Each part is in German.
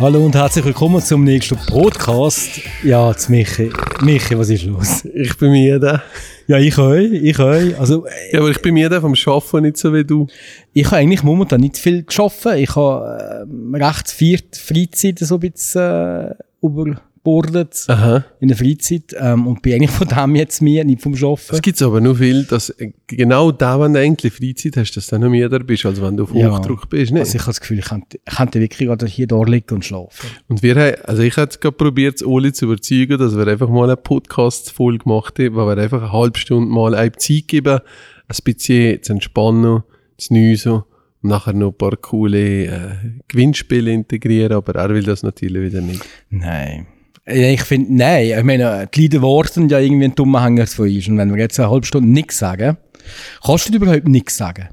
Hallo und herzlich willkommen zum nächsten Podcast. Ja, zu Michi. Michi, was ist los? Ich bin müde. Ja, ich auch, ich auch. Also, Ja, aber ich bin müde vom Arbeiten, nicht so wie du. ich habe eigentlich momentan nicht viel geschafft. Ich habe ähm, recht viel Freizeit so ein bisschen äh, überbordet Aha. in der Freizeit ähm, und bin eigentlich von dem jetzt mehr, nicht vom Es Arbeiten. gibt aber nur viel, dass äh, genau da, wenn du eigentlich Freizeit hast, dass du noch müder bist, als wenn du auf Ja. Hochdruck bist. Nicht? Also ich habe das Gefühl, ich könnte, ich könnte wirklich gerade hier da liegen und schlafen. Und wir haben, also ich habe gerade probiert, Oli zu überzeugen, dass wir einfach mal eine Podcast-Folge gemacht haben, wo wir einfach eine halbe Stunde mal eine Zeit geben, ein bisschen zu entspannen, zu nüsen und nachher noch ein paar coole äh, Gewinnspiele integrieren, aber er will das natürlich wieder nicht. Nein. Ich finde, nein, ich meine, die Lieder warten ja irgendwie ein dummer Hänger von uns. Und wenn wir jetzt eine halbe Stunde nichts sagen, kannst du überhaupt nichts sagen?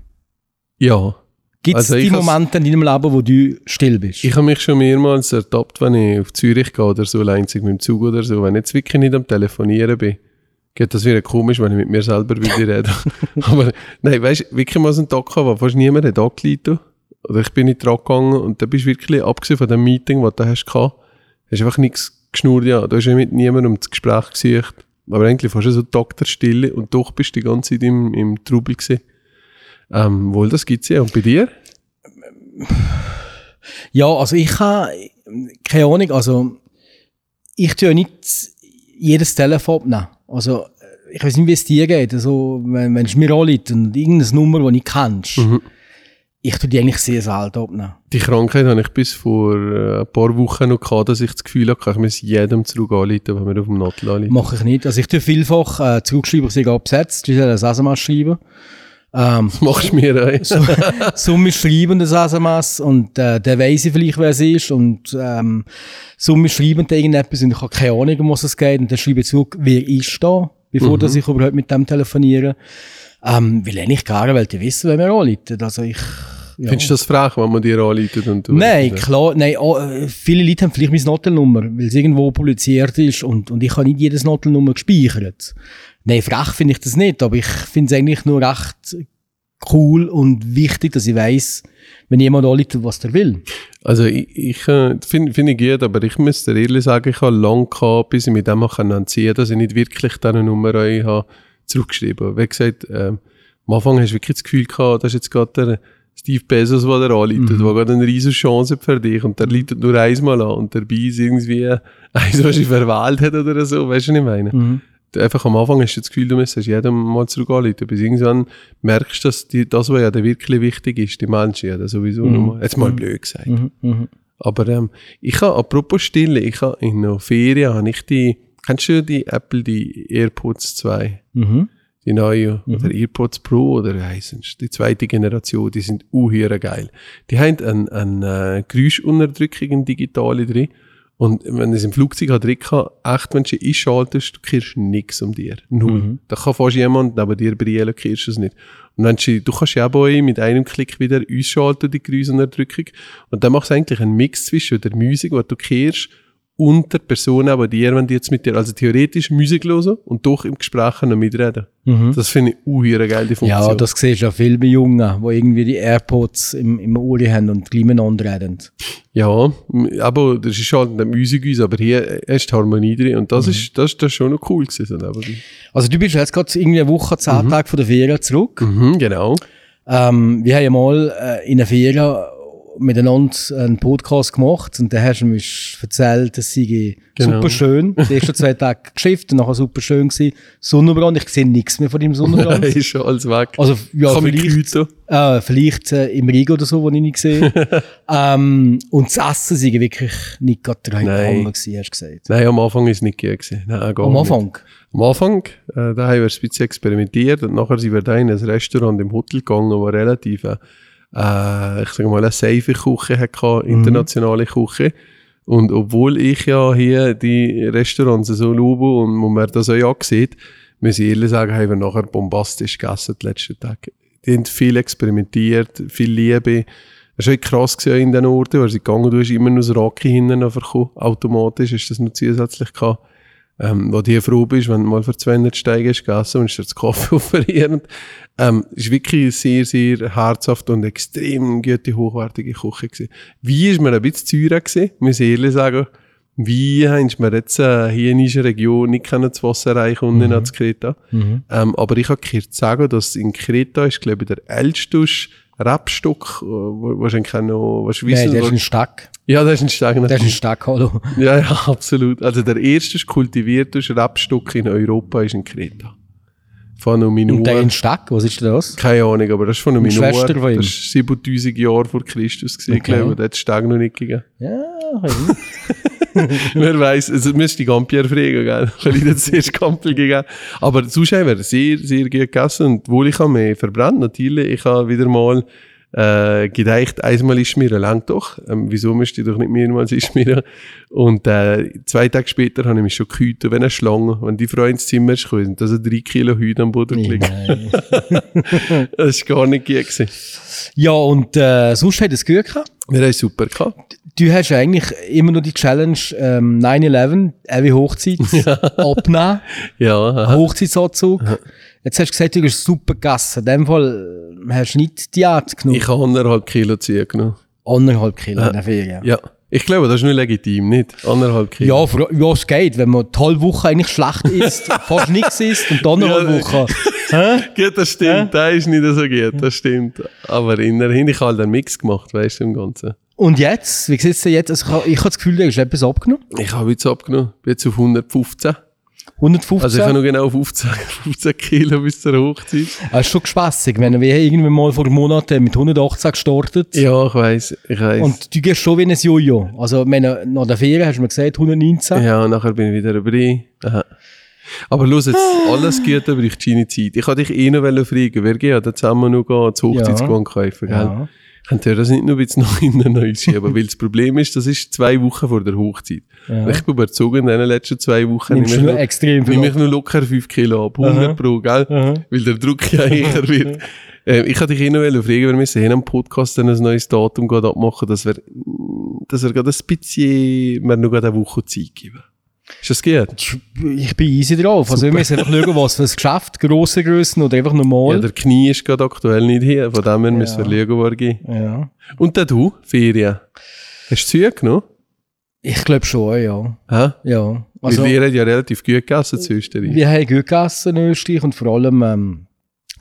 Ja. Gibt es Also die Momente in deinem Leben, wo du still bist? Ich habe mich schon mehrmals ertappt, wenn ich auf Zürich gehe oder so, einzig mit dem Zug oder so, wenn ich jetzt wirklich nicht am Telefonieren bin. Geht das wieder komisch, wenn ich mit mir selber wieder rede. Aber nein, weißt du, wirklich mal so einen Tag gehabt, wo fast niemand hat angeleitet. Oder ich bin nicht dran gegangen und da bist du wirklich, abgesehen von dem Meeting, das du hast hast du einfach nichts geschnurrt, ja. Da hast du mit niemandem das Gespräch gesucht. Aber eigentlich fast so Tag der Stille und doch bist du die ganze Zeit im, im Trubel gewesen. Ähm, wohl, das gibt's ja. Und bei dir? Ja, also ich habe, keine Ahnung, also ich tue ja nicht jedes Telefon abnehmen. Also ich weiß nicht, wie es dir geht. Also, wenn, wenn es mir anliegt und irgendeine Nummer, die ich kennst, Mhm. Ich tue die eigentlich sehr selten abnehmen. Die Krankheit habe ich bis vor äh, ein paar Wochen noch gehabt, dass ich das Gefühl hatte, ich muss jedem zurück anrufen, wenn wir auf dem Nattel anrufen. Mache ich nicht. Also ich tue vielfach äh, zurückschreiben, ich sage abgesetzt, ich soll ein SMS schreiben. Ähm, Das machst du mir ein. so, Summe schreiben das SMS und äh, der weiss ich vielleicht, wer es ist und ähm, Summe schreiben da irgendetwas und ich habe keine Ahnung, um was es geht und dann schreibe ich zurück, wer ist da, bevor dass ich überhaupt mit dem telefoniere. Ähm, will eigentlich gerne, weil die wissen, wer mir anruft. Also ich... Ja. Findest du das frech, wenn man dir anruft? Und du Nein, klar, nein, oh, äh, viele Leute haben vielleicht meine Notelnummer, weil es irgendwo publiziert ist und, und ich habe nicht jedes Notelnummer gespeichert. Nein, frech finde ich das nicht, aber ich finde es eigentlich nur recht cool und wichtig, dass ich weiß, wenn jemand anruft, was der will. Also ich, ich äh, finde find ich gut, aber ich muss dir ehrlich sagen, ich habe lange gehabt, bis ich mit dem auch entziehen konnte, dass ich nicht wirklich diese Nummer habe zurückgeschrieben. Wie gesagt, ähm, am Anfang hast du wirklich das Gefühl gehabt, das ist jetzt gerade der Steve Bezos, der da anruft, mhm. der gerade eine riesige Chance für dich und der läutet nur einmal an und dabei ist irgendwie eins, was ich verwählt hat oder so, weißt du, was ich meine? Mhm. einfach am Anfang hast du das Gefühl, du müsstest jedem mal zurück anrufen, bis irgendwann merkst du, dass die, das, was ja wirklich wichtig ist, die Menschen ja sowieso Mhm. nochmal, jetzt mal blöd gesagt. Mhm, mhm. Aber ähm, ich habe, apropos Stille, ich habe in der Ferien, habe ich die, kennst du die Apple, die AirPods 2? Mhm. Die neue, oder AirPods Pro, oder sie? Die zweite Generation, die sind uhyre geil. Die haben eine, eine äh, Geräuschunterdrückung im Digitale drin. Und wenn du es im Flugzeug hat drin kann, echt, wenn du einschaltest, du kriegst nichts um dir. Null. Da kann fast jemand neben dir brillen, kriegst du es nicht. Und wenn du, du kannst ja auch mit einem Klick wieder ausschalten, die Geräuschunterdrückung. Und dann machst du eigentlich einen Mix zwischen der Musik, die du kehrst, und der Person aber dir, wenn die jetzt mit dir, also theoretisch Musik hören und doch im Gespräch noch mitreden. Das finde ich uhyre geil, die Funktion. Ja, das siehst du ja viel bei Jungen, die irgendwie die AirPods im, im Ohr haben und gleich miteinander reden. Ja, aber das ist halt nicht Musik uns, aber hier du Harmonie drin und das ist, das, das ist schon noch cool gewesen. Die- Also du bist jetzt gerade irgendwie eine Woche, zehn Tage von der Ferien zurück. mhm, genau. Ähm, wir haben ja mal äh, in der Ferien miteinander einen Podcast gemacht und da hast du mir erzählt, das sei Genau. super schön. Die ersten zwei Tage geschifft und nachher super schön gewesen. Sonnenbrand, ich sehe nichts mehr von dem Sonnenbrand. ist schon alles weg. Also, ja, Kann vielleicht, äh, vielleicht äh, im Rigo oder so, wo ich nicht gesehen ähm, Und das Essen sei wirklich nicht gerade Nein. Hammer gewesen, hast du gesagt. Nein, am Anfang ist es nicht gewesen. Nein, gar Am nicht. Anfang? Am Anfang, äh, da haben wir ein bisschen experimentiert und nachher sind wir da in ein Restaurant im Hotel gegangen, wo relativ, äh, äh, ich sage mal, eine safe Küche hatte, internationale Küche. Und obwohl ich ja hier die Restaurants so lobe und wo man das auch ja sieht, muss ich ehrlich sagen, haben wir nachher bombastisch gegessen, die letzten Tage. Die haben viel experimentiert, viel Liebe. Es war echt krass in den Orten, weil sie gegangen, du hast immer nur das Rocky hinten bekommen. Automatisch ist das noch zusätzlich gehabt. Ähm, wo die froh bist, wenn du mal für 200 Steine gegessen und ist dir das Kaffee offeriert. Ähm, ist wirklich sehr, sehr herzhaft und extrem gute, hochwertige Küche gewesen. Wie ist mir ein bisschen teurer gewesen, muss ich ehrlich sagen. Wie haben wir jetzt äh, hier in unserer Region nicht können das Wasser erreichen und mhm. nicht Kreta. Mhm. Ähm, aber ich habe gehört sagen, dass in Kreta ist, glaube ich, der älteste Rebstock, äh, wahrscheinlich auch noch, was wissen, Nein, der ist ein Stack. Ja, das ist ein Stack. Das ist ein Stack, hallo. Ja, ja, absolut. Also der erste kultivierte Rebstock in Europa ist in Kreta. Von einem Minor. Und der in Stack, was ist das? Keine Ahnung, aber das ist von einem Minor. Schwester von ihm. Das ist 7000 Jahre vor Christus gesehen, okay. glaube ich. Der hat Stack noch nicht gegeben. Ja, Wer weiß, also müsste die Gampier fragen, gell? Weil ich das erst Gampel gegeben Aber sonst haben wir sehr, sehr gut gegessen. Und wohl ich habe mich verbrannt, natürlich. Ich habe wieder mal äh, gedacht, einmal ist mir lang doch. Ähm, wieso müsste ich doch nicht mehrmals ist mir? Und äh, zwei Tage später habe ich mich schon gehütet, wenn eine Schlange, wenn die Frau ins Zimmer ist gekommen, dass er drei Kilo Hüte am Boden gelegt. das war gar nicht gut. Gewesen. Ja, und äh, sonst hat es gut gehabt? Wir haben super gehabt du hast eigentlich immer noch die Challenge ähm, 9-11, wie Hochzeit, abnehmen. Ja. Hochzeitsanzug. Jetzt hast du gesagt, du hast super gegessen. In dem Fall äh, hast du nicht Diät genommen. Ich habe anderthalb Kilo zugenommen. Anderthalb Kilo ja. in der Ferien? Ja. Ich glaube, das ist nicht legitim, nicht? Anderthalb Kilo. Ja, für, ja, es geht, wenn man die halbe Woche eigentlich schlecht isst, fast nichts isst und dann eine halbe Woche. gut, das stimmt, das ist nicht so gut, das stimmt. Aber innerhin, ich habe halt einen Mix gemacht, weißt du, im Ganzen. Und jetzt? Wie sieht es denn jetzt? Also ich habe ich hab das Gefühl, du hast etwas abgenommen. Ich habe jetzt abgenommen. Bin jetzt auf 115. 115? Also ich habe noch genau auf 15, 15 Kilo bis zur Hochzeit. Das ist schon spassig. Wenn wir irgendwann mal vor Monaten mit 118 gestartet. Ja, ich weiss, ich weiss. Und du gehst schon wie ein Jojo. Also meine, nach der Ferien hast du mir gesagt, 119. Ja, und nachher bin ich wieder dabei. Aha. Aber los jetzt, alles Gute braucht deine Zeit. Ich wollte dich eh noch fragen, wer geht da zusammen noch gehen, das Hochzeitsgewand ja. kaufen, gell? Ja könnt ihr das nicht nur ein bisschen nach hinten neu schieben. Weil das Problem ist, das ist zwei Wochen vor der Hochzeit. Ja. Ich bin überzogen in den letzten zwei Wochen. Nimmst nur extrem Nehme ich nur locker 5 Kilo ab. 100 Aha. pro, gell? Aha. Weil der Druck ja eher wird. äh, ich hatte dich eh noch fragen, wir müssen hier am Podcast ein neues Datum abmachen, dass wir, dass wir gerade ein bisschen, wir noch eine Woche Zeit geben. Ist das gut? Ich bin easy drauf. Super. Also wir müssen einfach schauen, was für ein Geschäft, grosse Grössen oder einfach normal. Ja, der Knie ist gerade aktuell nicht hier, von dem her ja. müssen wir schauen, wo er geht. Ja. Und dann du, Ferien. Hast du Züge genommen? Ich glaube schon, ja. Hä? Ja. Also, ihr habt ja relativ gut gegessen zu Österreich. Wir haben gut gegessen in Österreich und vor allem, ähm,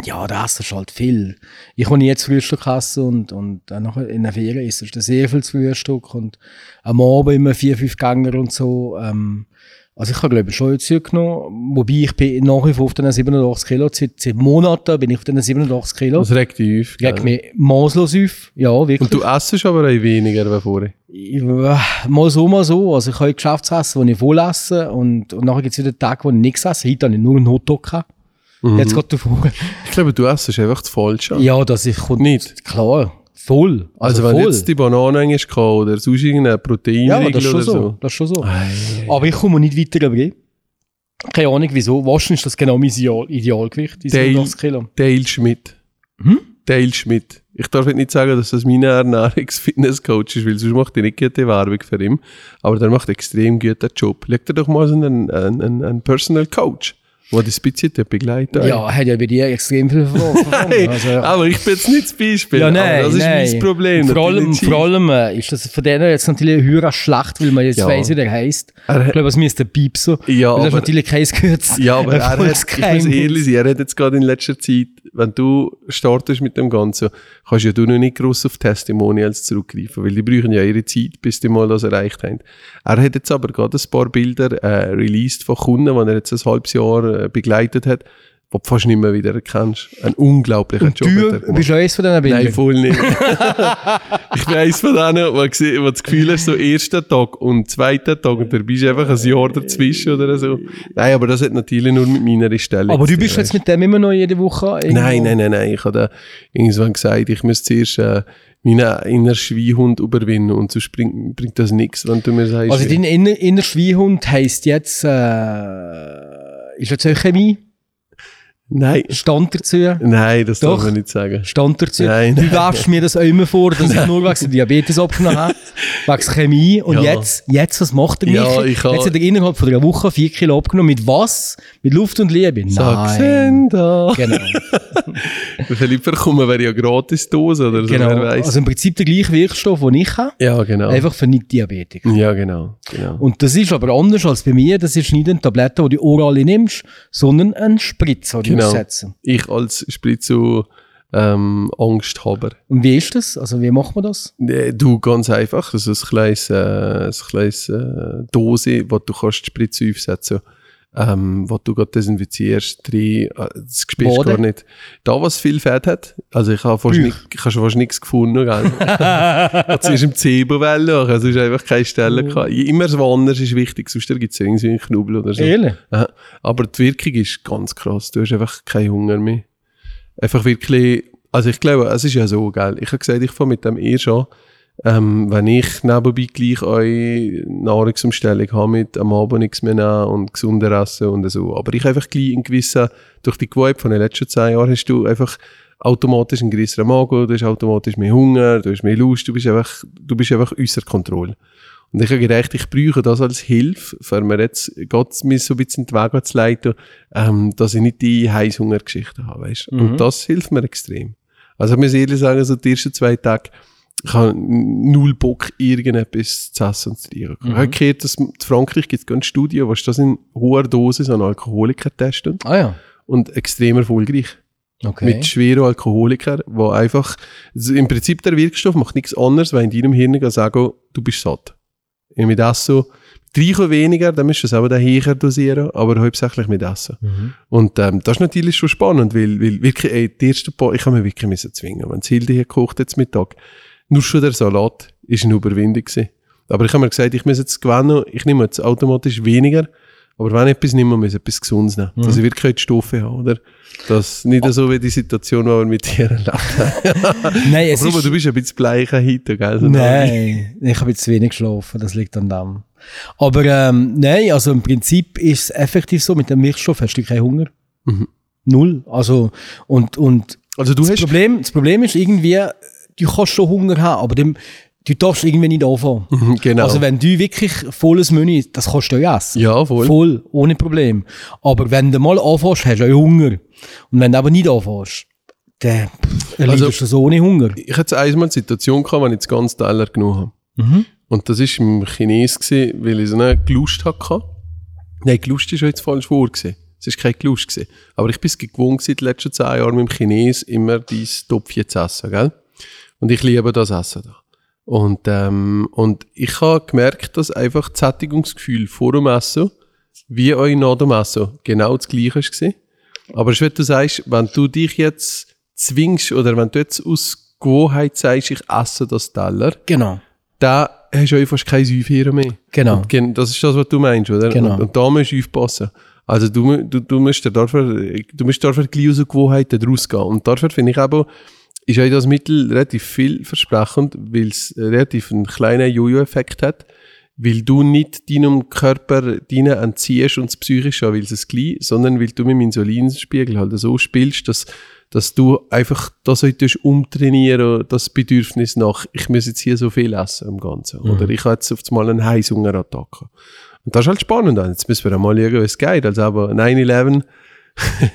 ja, da ist halt viel. Ich habe jetzt Frühstück essen und, und dann in der Ferien ist es sehr viel Frühstück und am Abend immer vier, fünf Gänger und so. Ähm, also ich habe glaube ich schon jetzt genommen, wobei ich bin nach wie vor auf den 87 Kilo, seit, seit Monaten bin ich auf den 87 Kilo. Das regt dich auf. Regt mich maßlos auf, ja wirklich. Und du essst aber auch weniger als vorher? Mal so, mal so. Also ich habe Geschäftsessen, wo ich voll esse und, und nachher gibt es wieder Tage, wo ich nichts esse. Heute habe ich nur einen Hotdog gehabt. Mhm. Jetzt geht davor. Ich glaube, du essst einfach das Falsche. Ja, dass ich... Nicht? Klar. Voll. Also, also wenn voll. jetzt die Banane eigentlich kann oder sonst irgendein Protein ja, das ist schon so. so. Das ist schon so. Ei. Aber ich komme nicht weiter über Keine Ahnung wieso. Wahrscheinlich ist das genau mein Ideal Idealgewicht, diese Dale, Kilo. Dale Schmidt. Hm? Dale Schmidt. Ich darf nicht sagen, dass das mein Ernährungs-Fitness-Coach ist, weil sonst macht er nicht gute Werbung für ihn. Aber der macht extrem guten Job. Leg dir doch mal so einen, einen, einen Personal Coach. Wo das bisschen begleitet. Ja, hat ja bei dir extrem viel Nein, also, aber ich bin jetzt nicht das Beispiel. Ja, nein, das nein. ist mein Problem. Vor allem, vor allem äh, ist das von denen jetzt natürlich höher schlecht, weil man jetzt ja. weiss, wie der heisst. ich glaube, es müsste Piepso. Ja, aber, das ist natürlich kein Gehörz. Ja, aber er hat, ich muss ehrlich sein, er hat jetzt gerade in letzter Zeit, wenn du startest mit dem Ganzen, kannst ja du noch nicht gross auf Testimonials zurückgreifen, weil die brauchen ja ihre Zeit, bis die mal das erreicht haben. Er hat jetzt aber gerade ein paar Bilder äh, released von Kunden, die er jetzt ein halbes Jahr äh, begleitet hat, wo du fast nicht mehr wieder erkennst. Ein unglaublicher Job. Du bist du eines von diesen Bildern? Nein, voll nicht. ich bin eines von denen, wo, wo das Gefühl hast, so erster Tag und zweiter Tag und da bist du einfach ein Jahr dazwischen oder so. Nein, aber das hat natürlich nur mit meiner Stellung Aber du bist jetzt mit dem immer noch jede Woche irgendwo? Nein, nein, nein, nein. Ich habe irgendwann gesagt, ich muss zuerst äh, meinen inneren Schwiehund überwinden und sonst bringt, bringt das nichts, wenn du mir sagst... Also dein inner, innerer Schwiehund heisst jetzt, äh, ist jetzt Chemie? Nein. Stand dazu? Nein, das Doch. darf man nicht sagen. Stand dazu? Nein, du nein. werfst mir das auch immer vor, dass ich nur wegen Diabetes abgenommen habe, wegen Chemie. Und Ja. jetzt, jetzt, was macht er Ja, Michi? ich ha- Jetzt hat er innerhalb von einer Woche vier Kilo abgenommen. Mit was? Mit Luft und Liebe? Nein. Saxenda. Genau. Vielleicht bekommen wir ja gratis Dose oder so, genau. wer weiß. Also im Prinzip der gleiche Wirkstoff, den ich habe, ja, genau. einfach für Nicht-Diabetiker. Ja, genau. genau. Und das ist aber anders als bei mir. Das ist nicht eine Tablette, die du oral nimmst, sondern ein Spritzer, die Genau. du setzen. Ich als Spritzo ähm, Angsthaber. Und wie ist das? Also wie macht man das? Nee, Du, ganz einfach. Das ist ein kleines, äh, ein kleines äh, Dose, wo du kannst die Spritze aufsetzen ähm, wo du gerade desinfizierst, drin, äh, das spürst du gar nicht. Da, was viel Fett hat, also ich habe fast, nicht, ich habe schon fast nichts gefunden, gell. Jetzt ist im Zebowell, also es ist einfach keine Stelle gehabt. Immer so anders ist wichtig, sonst gibt es irgendwie einen Knubbel oder so. Ehrlich? Aha. Aber die Wirkung ist ganz krass. Du hast einfach keinen Hunger mehr. Einfach wirklich, also ich glaube, es ist ja so, gell. Ich habe gesagt, ich fange mit dem eh schon. Ähm, wenn ich nebenbei gleich eure Nahrungsumstellung habe mit am Abend nichts mehr nehmen und gesunder essen und so. Aber ich einfach gleich in gewissen, durch die Gewohnheit von den letzten zehn Jahren hast du einfach automatisch einen größeren Magen, du hast automatisch mehr Hunger, du hast mehr Lust, du bist einfach, du bist einfach außer Kontrolle. Und ich habe gedacht, ich brauche das als Hilfe, für mir jetzt Gott mir so ein bisschen den Weg zu leiten, ähm, dass ich nicht die Heißhungergeschichte habe, weißt? Und das hilft mir extrem. Also ich muss ehrlich sagen, so die ersten zwei Tage, ich habe null Bock, irgendetwas zu essen und zu trinken. Ich habe gehört, dass in Frankreich gibt es eine Studie, wo das in hoher Dosis an Alkoholiker testen Ah ja. und extrem erfolgreich Okay. mit schweren Alkoholikern, wo einfach, also im Prinzip der Wirkstoff macht nichts anderes, weil in deinem Hirn sagen, du bist satt. Und mit Essen, Trinken weniger, dann musst du es auch daher dosieren, aber hauptsächlich mit Essen. Und ähm, das ist natürlich schon spannend, weil, weil wirklich, ey, die ersten paar, ich habe mich wirklich müssen zwingen. Wenn Hilde hier kocht jetzt Mittag, nur schon der Salat ist eine Überwindung gewesen. Aber ich habe mir gesagt, ich muss jetzt gewinnen, ich nehme jetzt automatisch weniger, aber wenn ich etwas nehme, muss ich etwas Gesundes nehmen. Dass ich wirklich die Stoffe habe, oder? Das nicht so wie die Situation, die wir mit dir erlebt haben. Nein, es Aber ist... du bist ein bisschen bleicher heute, gell? So Nein, ich habe jetzt wenig geschlafen, das liegt an dem. Aber ähm, nein, also im Prinzip ist es effektiv so, mit dem Wirkstoff hast du keinen Hunger. Null. Also, und, und Also du das, hast, Problem, das Problem ist irgendwie, du kannst schon Hunger haben, aber dem, du darfst irgendwie nicht anfangen. Mhm, genau. Also wenn du wirklich volles Menü, das kannst du ja essen. Ja, voll. Voll, ohne Problem. Aber wenn du mal anfängst, hast du auch Hunger. Und wenn du aber nicht anfängst, dann erleidest Also- du so ohne Hunger. ich hatte einmal eine Situation gehabt, wenn ich das ganze Teller genommen habe. Mhm. Und das war im Chines, gewesen, weil ich so eine Gelust hatte. Nein, Gelust ist jetzt falsch vor. Gewesen. Es war keine Gelust. Gewesen. Aber ich bin es gewohnt, gewesen, die letzten zehn Jahre mit dem Chines immer dieses Topfchen zu essen. Gell? Und ich liebe das Essen da. Und, ähm, und ich habe gemerkt, dass einfach das Sättigungsgefühl vor dem Essen wie auch nach dem Essen genau das gleiche war. Aber wie du sagst, wenn du dich jetzt zwingst oder wenn du jetzt aus Gewohnheit sagst, ich esse das Teller, Genau. da hast du einfach keine Säufiere mehr. Genau. Und das ist das, was du meinst, oder? Genau. Und, und da musst du aufpassen. Also du, du, du musst dafür, du musst dafür gleich aus Gewohnheiten rausgehen. Und dafür finde ich aber, ist auch das Mittel relativ vielversprechend, weil es relativ einen kleinen Jojo-Effekt hat, weil du nicht deinem Körper deine entziehst und das psychisch weil es gleich, sondern weil du mit dem Insulinspiegel halt so spielst, dass, dass du einfach das heute umtrainieren, das Bedürfnis nach, ich muss jetzt hier so viel essen im Ganzen. Oder ich habe jetzt auf einmal einen Heißhungerattacke. Und das ist halt spannend. Jetzt müssen wir mal schauen, wie es geht. Also aber 9-11,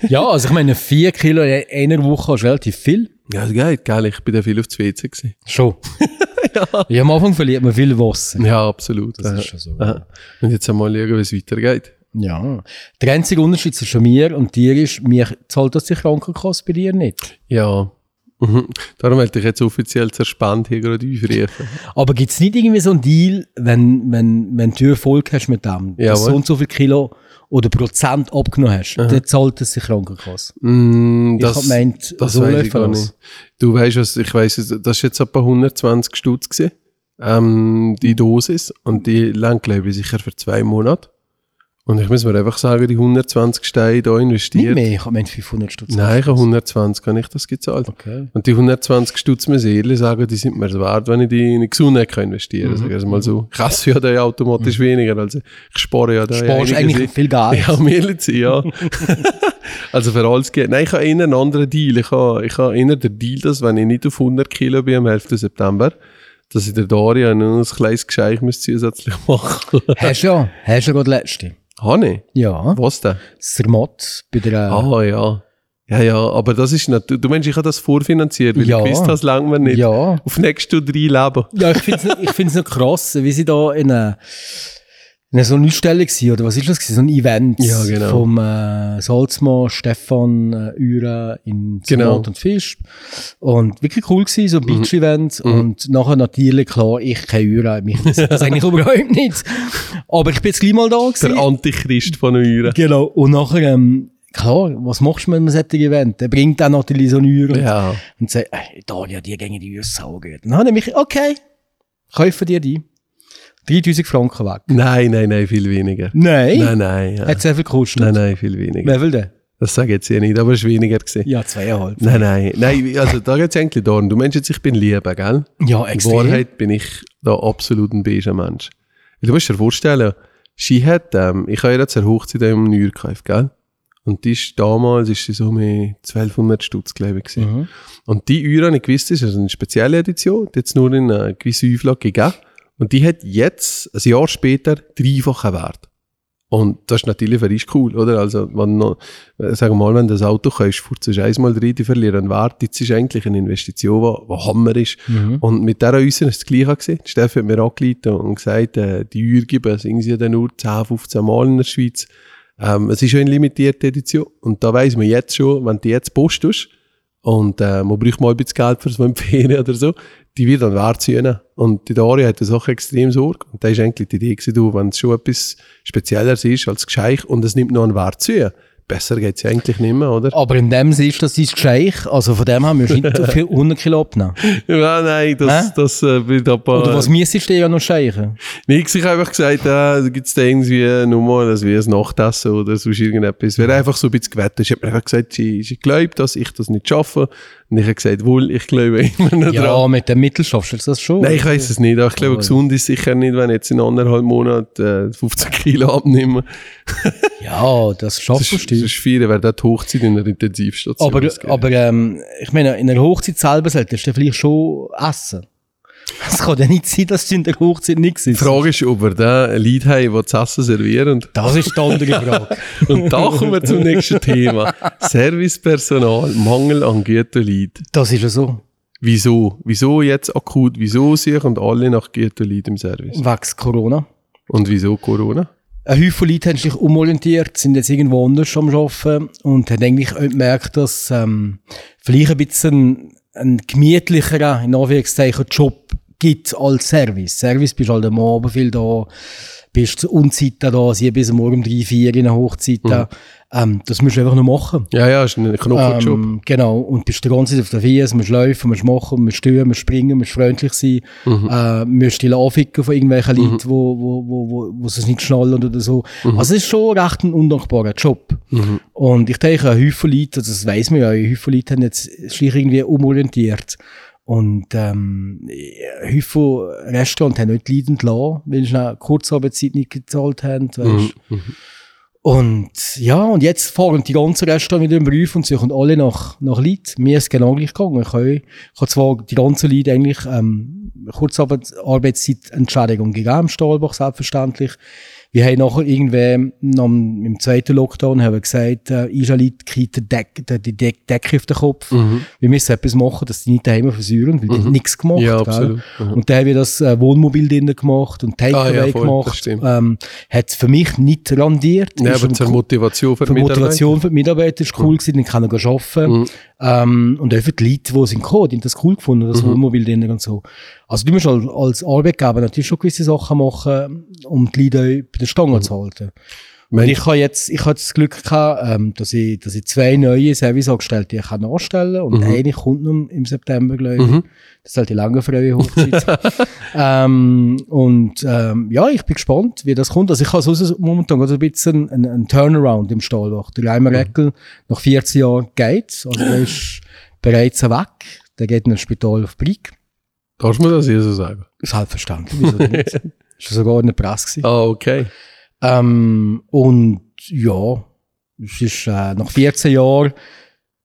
Ja, also ich meine, vier Kilo in einer Woche ist relativ viel. Ja, es geht, gell? Ich bin da viel auf das WC gewesen. Schon. ja. am Anfang verliert man viel Wasser. Ja, absolut. Das ist schon so. Aha. Und jetzt einmal schauen, wie es weitergeht. Ja. Der einzige Unterschied zwischen mir und dir ist, mir zahlt das die Krankenkasse bei dir nicht. Ja. Mhm. Darum wollte ich jetzt offiziell zur Spende hier gerade aufrufen. Aber gibt es nicht irgendwie so einen Deal, wenn, wenn, wenn du Erfolg hast mit dem, dass Jawohl. so und so viel Kilo oder Prozent abgenommen hast, dann zahlt das die Krankenkasse. Mm, Ich hab gemeint, das so läuft ich gar das. nicht. Du weißt was, ich weiss, es- das ist jetzt etwa 120 Stutz gewesen, ähm, die Dosis. Und die lang, glaube ich, sicher für zwei Monate. Und ich muss mir einfach sagen, die 120 Steine da Nicht investiert. mehr, ich habe 500 Stutz. Nein, ich habe 120, habe ich das gezahlt. Okay. Und die 120 Stutz muss ich ehrlich sagen, die sind mir wert, wenn ich die in die Gesundheit kann investieren kann. Sag ich mal so. Ich esse ja da automatisch weniger, also ich spare ja da Sparst einiges eigentlich ein. viel Geld. Ja, sein, ja. also für alles geht. Nein, ich habe eher einen anderen Deal. Ich habe, ich habe eher den Deal, dass wenn ich nicht auf 100 Kilo bin am 11. September, dass ich der Daria noch ein kleines Geschenk muss zusätzlich machen Hast du ja, hast du ja gerade letzte. Habe ich? Ja, Was denn? Zermatt bei der... Ah, ja. Ja, ja, aber das ist natürlich, du meinst, ich habe das vorfinanziert, weil Ja. ich gewusst habe, das langt mir nicht. Ja. Auf nächste drei Leben. Ja, ich finde es ich find's noch krass, wie sie da in einer, in einer so einer Stelle war, oder was ist das gewesen? So ein Event Ja, genau. vom äh, Salzmann, Stefan äh, Üre in Genau. Zermatt und Fisch. Und wirklich cool gewesen, so ein Mhm. Beach-Event. Und nachher natürlich, klar, ich kein Üre, mich interessiert das eigentlich überhaupt nicht. Aber ich bin jetzt gleich mal da gewesen. Der Antichrist von Euren. Genau. Und nachher, ähm, klar, was machst du mit einem solchen Event? Der bringt dann natürlich so einen Üre. Ja. Und sagt, ey, Daria, die gehen die uns saugen. Dann habe ich mich, okay, kaufen dir die. 3000 Franken weg. Nein, nein, nein, viel weniger. Nein. Nein, nein. Ja. Hat sehr viel gekostet. Nein, nein, viel weniger. Wer will denn? Das sage ich jetzt hier nicht, aber es war weniger. Gewesen. Ja, zweieinhalb. Nein, nein, nein, also da geht es eigentlich darum. Du meinst jetzt, ich bin lieber, gell? Ja, In extrem. Wahrheit bin ich da absolut ein beiger Mensch. Weil Du musst dir vorstellen, sie hat, ähm, ich habe ihr zur Hochzeit im Neuer gekauft, gell? Und die ist damals, ist sie so mit 1200 Stutz, glaube ich. Mhm. Und die Uhr, habe ich gewusst, ist also eine spezielle Edition, die hat es nur in einer gewissen Auflage gegeben. Und die hat jetzt, ein Jahr später, dreifachen Wert. Und das ist natürlich für dich cool, oder? Also, wenn noch, sagen wir mal, wenn du das Auto kaufst, fährst du einmal rein, die verlieren Wert. Das ist eigentlich eine Investition, die, die Hammer ist. Und mit dieser Äußerung ist es das Gleiche gewesen. Steffi hat mir angeleitet und gesagt, äh, die Uhr gibt es irgendwie dann nur 10, 15 Mal in der Schweiz. Ähm, es ist schon eine limitierte Edition. Und da weiss man jetzt schon, wenn du jetzt postest, und äh, man braucht mal ein bisschen Geld für so eine Ferien oder so, die wird dann wert sein. Und die Daria hat das auch extrem Sorge. Und da ist eigentlich die Idee wenn es schon etwas Spezielleres ist als Geschenk und es nimmt noch einen Wert zu, besser geht es ja eigentlich nicht mehr, oder? Aber in dem Sinne ist das dein Geschenk. Also von dem haben wir nicht so viel 100 Kilo abgenommen. Ja, nein, das, Hä? das äh, wird aber... Oder was müsstest du ja noch scheichen? Nix, ich habe einfach gesagt, äh, da gibt's da irgendwie nochmal, das wie ein Nachtessen oder sonst irgendetwas. Wäre einfach so ein bisschen gewettet. Ich habe mir einfach gesagt, sie, sie glaubt, dass ich das nicht schaffe. Und ich habe gesagt, wohl, ich glaube immer noch Ja, dran. mit dem Mittel schaffst du das schon. Nein, ich weiß es nicht. Aber ich glaube, gesund ist sicher nicht, wenn ich jetzt in anderthalb Monaten äh, 15 Kilo abnehme. Ja, das schaffst Das du. ist schwierig, wäre die Hochzeit in der Intensivstation. Aber, Das aber ähm, ich meine, in der Hochzeit selber solltest du vielleicht schon essen. Es kann ja nicht sein, dass du in der Hochzeit nichts die isst. Frage ist, ob wir da Lied haben, das das Essen servieren. Das ist die andere Frage. und da kommen wir zum nächsten Thema. Servicepersonal, Mangel an gutem Lied. Das ist ja so. Wieso? Wieso jetzt akut? Wieso suchen alle nach gutem Lied im Service? Wegen Corona. Und wieso Corona? Ein Haufen Leute haben sich umorientiert, sind jetzt irgendwo anders am Arbeiten und haben eigentlich auch gemerkt, dass ähm, vielleicht ein bisschen ein gemütlicherer, in Anführungszeichen, Job gibt als Service. Service bist halt am Abend viel da, bist zu Unzeiten da, sie bis Morgen um drei, vier in der Hochzeit da. Ähm, das musst du einfach noch machen. Ja, ja, ist ein Knopfjob. Ähm, genau. Und bist die ganze Zeit auf der Wiese, musst laufen, musst machen, musst stehen, musst springen, musst freundlich sein, äh, musst dich anficken von irgendwelchen Leuten, wo, wo, wo, wo, wo sie es nicht schnallen oder so. Also es ist schon recht ein undankbarer Job. Und ich denke, ein Haufen Leute, also das weiss man ja, ein Haufen Leute haben jetzt sich irgendwie umorientiert. Und ähm, Haufen Restaurants haben nicht leidend lassen, weil sie eine Kurzarbeitszeit nicht gezahlt haben. Weißt? Und ja, und jetzt fahren die ganzen Restaurants wieder im Brief und suchen alle nach, nach Leuten. Mir ist genau gleich gegangen. Ich habe, ich habe zwar die ganzen Leute eigentlich ähm, Kurzarbeitszeitentschädigung gegeben, im Stahlbach selbstverständlich. Wir haben nachher irgendwie noch im zweiten Lockdown haben wir gesagt, äh, Israelit kriegt die, Deck, die, die Deck, Decke auf den Kopf. Wir müssen etwas machen, dass die nicht daheim versäuren, weil die haben nichts gemacht. Ja, absolut. Mhm. Und dann haben wir das äh, Wohnmobil drinnen gemacht und Takeaway Ah, ja, voll, gemacht. Ähm, hat für mich nicht rendiert. Ja, aber zur Motivation für, für die Mitarbeiter. Motivation für die Mitarbeiter ist cool gewesen, die können arbeiten. Mhm. Ähm, und auch für die Leute, die sind gekommen, die haben das cool gefunden, das Mhm. Wohnmobil drinnen und so. Also du musst als, Arbeitgeber natürlich schon gewisse Sachen machen, um die Leute bei der Stange Mhm. zu halten. Mensch. ich habe jetzt, ich habe das Glück gehabt, ähm, dass ich, dass ich zwei neue Service angestellt, die ich kann nachstellen und eine kommt noch im September, glaube ich. Mhm. Das ist halt die lange freie Hochzeit. ähm, und ähm, ja, ich bin gespannt, wie das kommt. Also ich habe so momentan gerade ein bisschen einen, einen Turnaround im Stallbach. Der Reimer Reckel nach 14 Jahren geht, also der ist bereits weg. Der geht in ein Spital auf Brieg. Darf man das hier so sagen? Selbstverständlich, wieso denn nicht? ist ja sogar in der Presse gewesen. Ah, okay. Ähm, und ja, es ist äh, nach 14 Jahren,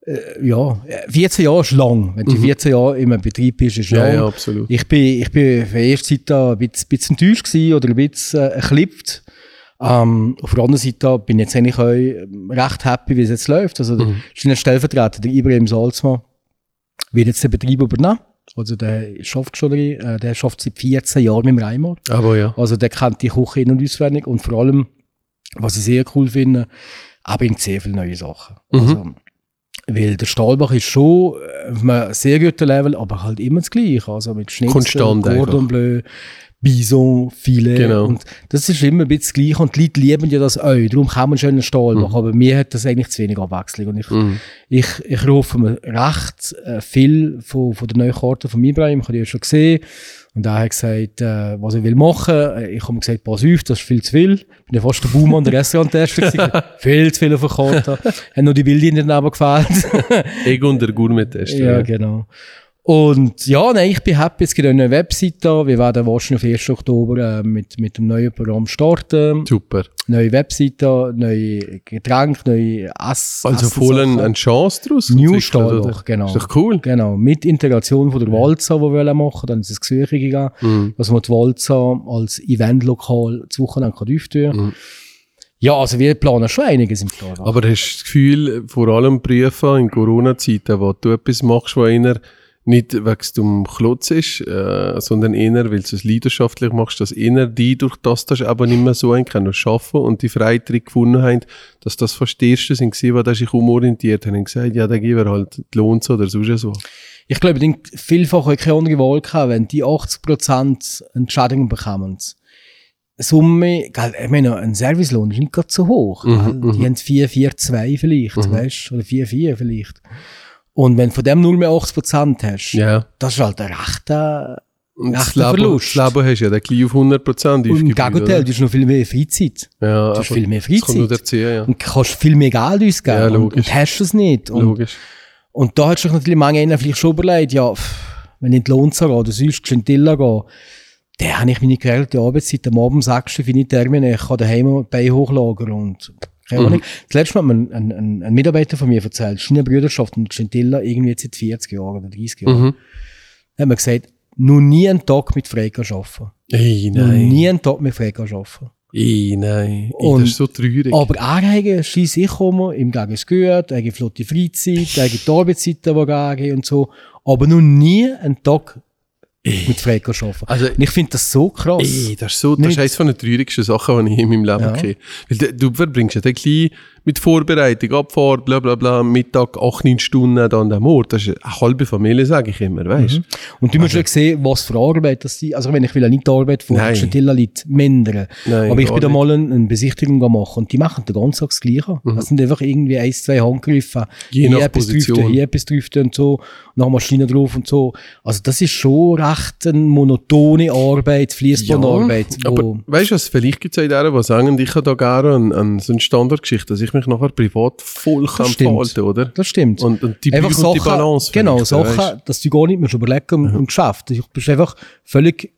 äh, ja, äh, 14 Jahre ist lang. Wenn du 14 Jahre in einem Betrieb bist, ist Mhm. Ja, lang. ja, absolut. Ich bin, ich bin für erste Zeit da ein bisschen, bisschen enttäuscht gewesen oder ein bisschen äh, erklippt. Ähm, auf der anderen Seite bin ich jetzt eigentlich auch recht happy, wie es jetzt läuft. Also, Mhm. der Stellvertreter, der Ibrahim Salzmann, wird jetzt den Betrieb übernehmen. Also, der schafft schon, äh, der schafft seit 14 Jahren mit dem Reimer. Aber ja. Also der kennt die Küche in- und auswendig und vor allem, was ich sehr cool finde, er bringt sehr viele neue Sachen. Mhm. Also, weil der Stahlbach ist schon äh, auf einem sehr guten Level, aber halt immer das Gleiche. Also mit Schnitzel, Cordon. Bleu, Bison, Filet. Genau. Und das ist immer ein bisschen das Gleiche und die Leute lieben ja das auch. Darum kann man schon einen Stahlbach, Mhm. aber mir hat das eigentlich zu wenig Abwechslung. Und ich, Mhm. ich, ich rufe mir recht äh, viel von, von der neuen Karte von Ibrahim, ich habe die ja schon gesehen. Und er hat gesagt, äh, was er will machen. Äh, Ich habe gesagt, pass auf, das ist viel zu viel. Ich bin ja fast der Baumann der Restauranttester viel zu viel auf der Karte. Hat noch die Bilder daneben gefällt. Ich und der Gourmet-Tester. ja, genau. Und ja, nein, ich bin happy. Es gibt eine neue Webseite da. Wir werden wahrscheinlich auf 1. Oktober äh, mit, mit dem neuen Programm starten. Super. Neue Webseite, neue Getränke, neue Ess Also voll ein- eine Chance daraus New oder? genau. Ist doch cool. Genau, mit Integration von der Walza, die wir wollen machen Dann ist es Gesuche gegangen, Mhm. dass man die Walza als Eventlokal zu Wochenende öffnen kann. Mhm. Ja, also wir planen schon einiges im Stahlbach. Aber hast du das Gefühl, vor allem prüfen in Corona-Zeiten, wo du etwas machst, wo einer nicht wegen dem Klotz ist, äh, sondern eher, weil du es leidenschaftlich machst, dass einer die durch das das aber nicht mehr so ein können schaffen und die Freitritt gefunden haben, dass das fast die Ersten sind, gewesen, die sich umorientiert haben und gesagt, ja, dann geben wir halt die Lohns oder sonst so. ich glaube, die vielfach auch keine andere Wahl gehabt, wenn die 80% Entschädigung bekommen. Summe, gell, ich meine, ein Servicelohn ist nicht gerade so hoch. Mhm, gell? die haben 4, 4, 2 vielleicht, weißt oder 4, 4 vielleicht. Und wenn du von dem nur mehr 80% hast, Ja. das ist halt ein rechter, Und das rechter Leben, Verlust. das Leben hast du ja dann gleich auf 100% Und im Gegenteil, du hast noch viel mehr Freizeit. Ja, du hast viel mehr Freizeit. erzählen, ja. Und kannst viel mehr Geld ausgeben. Ja, und, logisch. und hast es nicht. Und, Logisch. und da hat sich natürlich manche einer vielleicht schon überlegt, ja, pff, wenn ich in die Lonza gehe oder sonst Gentilla gehe, dann habe ich meine geregelte Arbeitszeit am Abend um 6 Uhr finde termine, ich kann daheim Beine hochlagern und keine Mhm. Ahnung. Das letzte Mal hat mir ein, ein, ein Mitarbeiter von mir erzählt, seine Brüderschaft mit Gentilla irgendwie jetzt seit 40 Jahren oder 30 Jahren. Mhm. Hat mir gesagt, noch nie einen Tag mit Freika arbeiten. Ey, Noch nein. nie einen Tag mit Freika arbeiten. Ey, nein. Ey, Und- das ist so traurig. Aber er hat scheisse ich komme, ihm geht es gut, er hat flotte Freizeit, hat die Arbeitszeiten, die gehen und so. Aber noch nie einen Tag mit Freika arbeiten. Also- und ich finde das so krass. Ey, das ist so, das ist eines von den traurigsten Sachen, die ich in meinem Leben Ja. kenne. Weil du, du verbringst ja dann gleich mit Vorbereitung, Abfahrt, bla bla bla, Mittag, 8, 9 Stunden an dem Ort. Das ist eine halbe Familie, sage ich immer, weißt du? Und du musst ja sehen, was für Arbeit das die, also wenn ich will ja nicht die Arbeit von Leute mindern. Nein, aber ich bin da mal eine, eine Besichtigung machen und die machen den ganzen Tag das Gleiche. Das sind einfach irgendwie ein, zwei Handgriffe. Mhm. Je hier nach etwas Position. drüften, hier etwas drüften und so, nach Maschine drauf und so. Also das ist schon recht eine monotone Arbeit, Fließbandarbeit. aber wo- weißt du was, vielleicht gibt es auch denen, die sagen, ich habe da gerne an, an so eine Standardgeschichte, dass ich mich nachher privat voll kann verhalten, oder? Das stimmt. Und, und die, einfach und Sachen, die Balance. genau, weißt Sachen, dass du gar nicht mehr überlegen im, im Geschäft. Du bist einfach völlig,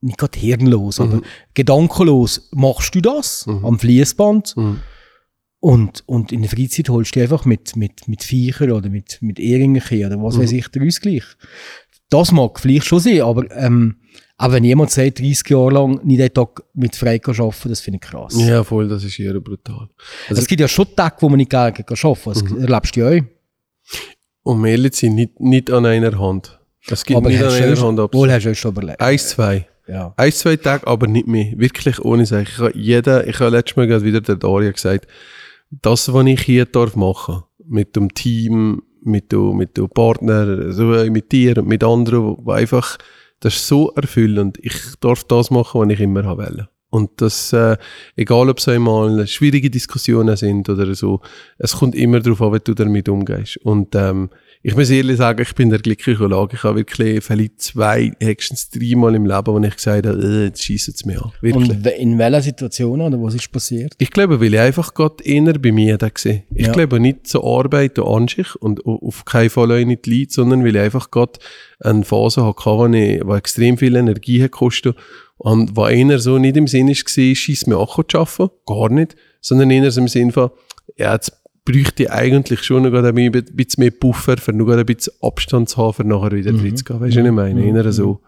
nicht gerade hirnlos, aber gedankenlos machst du das am Fließband Mhm. und, und in der Freizeit holst du einfach mit, mit, mit Viechern oder mit, mit Ehringen oder was weiß ich, der Ausgleich. Das mag vielleicht schon sein, aber, ähm, aber wenn jemand sagt, 30 Jahre lang nicht einen Tag mit frei kann arbeiten, das finde ich krass. Ja, voll, das ist eher brutal. Also, es gibt ja schon Tage, wo man nicht gerne arbeiten kann. Das Mhm. erlebst du ja auch. Und ehrlich sind nicht, nicht an einer Hand. Es gibt Aber nicht an einer Hand ab. wohl hast du schon überlegt. Eins, zwei. Ja. Ein, zwei Tage, aber nicht mehr. Wirklich ohne Sache. Ich habe jeder, ich habe letztes Mal gerade wieder der Daria gesagt, das, was ich hier darf machen, mit dem Team, mit dem, mit dem Partner, mit dir und mit anderen, wo einfach, das ist so erfüllend. Ich darf das machen, was ich immer wollte. Und das, äh, egal ob es einmal schwierige Diskussionen sind oder so, es kommt immer darauf an, wie du damit umgehst. Und ähm, ich muss ehrlich sagen, ich bin in der glücklichen Lage. Ich habe wirklich vielleicht zwei, höchstens dreimal im Leben, wo ich gesagt habe, äh, jetzt schiessen es mir an. Wirklich. Und in welcher Situation oder was ist passiert? Ich glaube, weil ich einfach Gott eher bei mir da gesehen. Ich Ja. glaube nicht zur Arbeit und an sich und au- auf keinen Fall auch nicht Leid, sondern weil ich einfach Gott eine Phase hatte, wo extrem viel Energie hat gekostet und wo einer so nicht im Sinn war, scheiss mir an zu arbeiten, gar nicht, sondern eher so im Sinn von, ja, jetzt bräuchte ich eigentlich schon noch ein bisschen mehr Puffer, für noch ein bisschen Abstand zu haben, für nachher wieder Mhm. drin zu gehen. Weißt du, was ich meine? Eher so.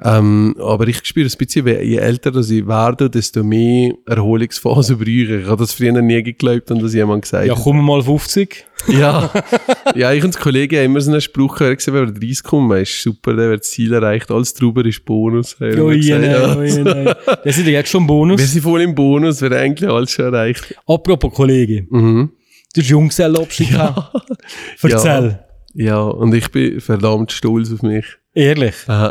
Ähm, aber ich spüre ein bisschen, je älter dass ich werde, desto mehr Erholungsphase brauche ich. Ich habe das früher nie geglaubt, und das jemand gesagt Ja, wir mal 50. Ja, ja, ich und Kollege haben immer so einen Spruch gehört, wenn wir 30 kommen, ist super, der wird das Ziel erreicht, alles drüber ist Bonus. Haben wir Ui, gesagt, nein, ja. ui, nein. Das ist ja jetzt schon ein Wir Bonus. sind voll im Bonus, wird eigentlich alles schon erreicht. Apropos Kollege, Mhm. Du hast Junggesellenabschied gehabt. Erzähl. Ja, und ich bin verdammt stolz auf mich. Ehrlich, Äh,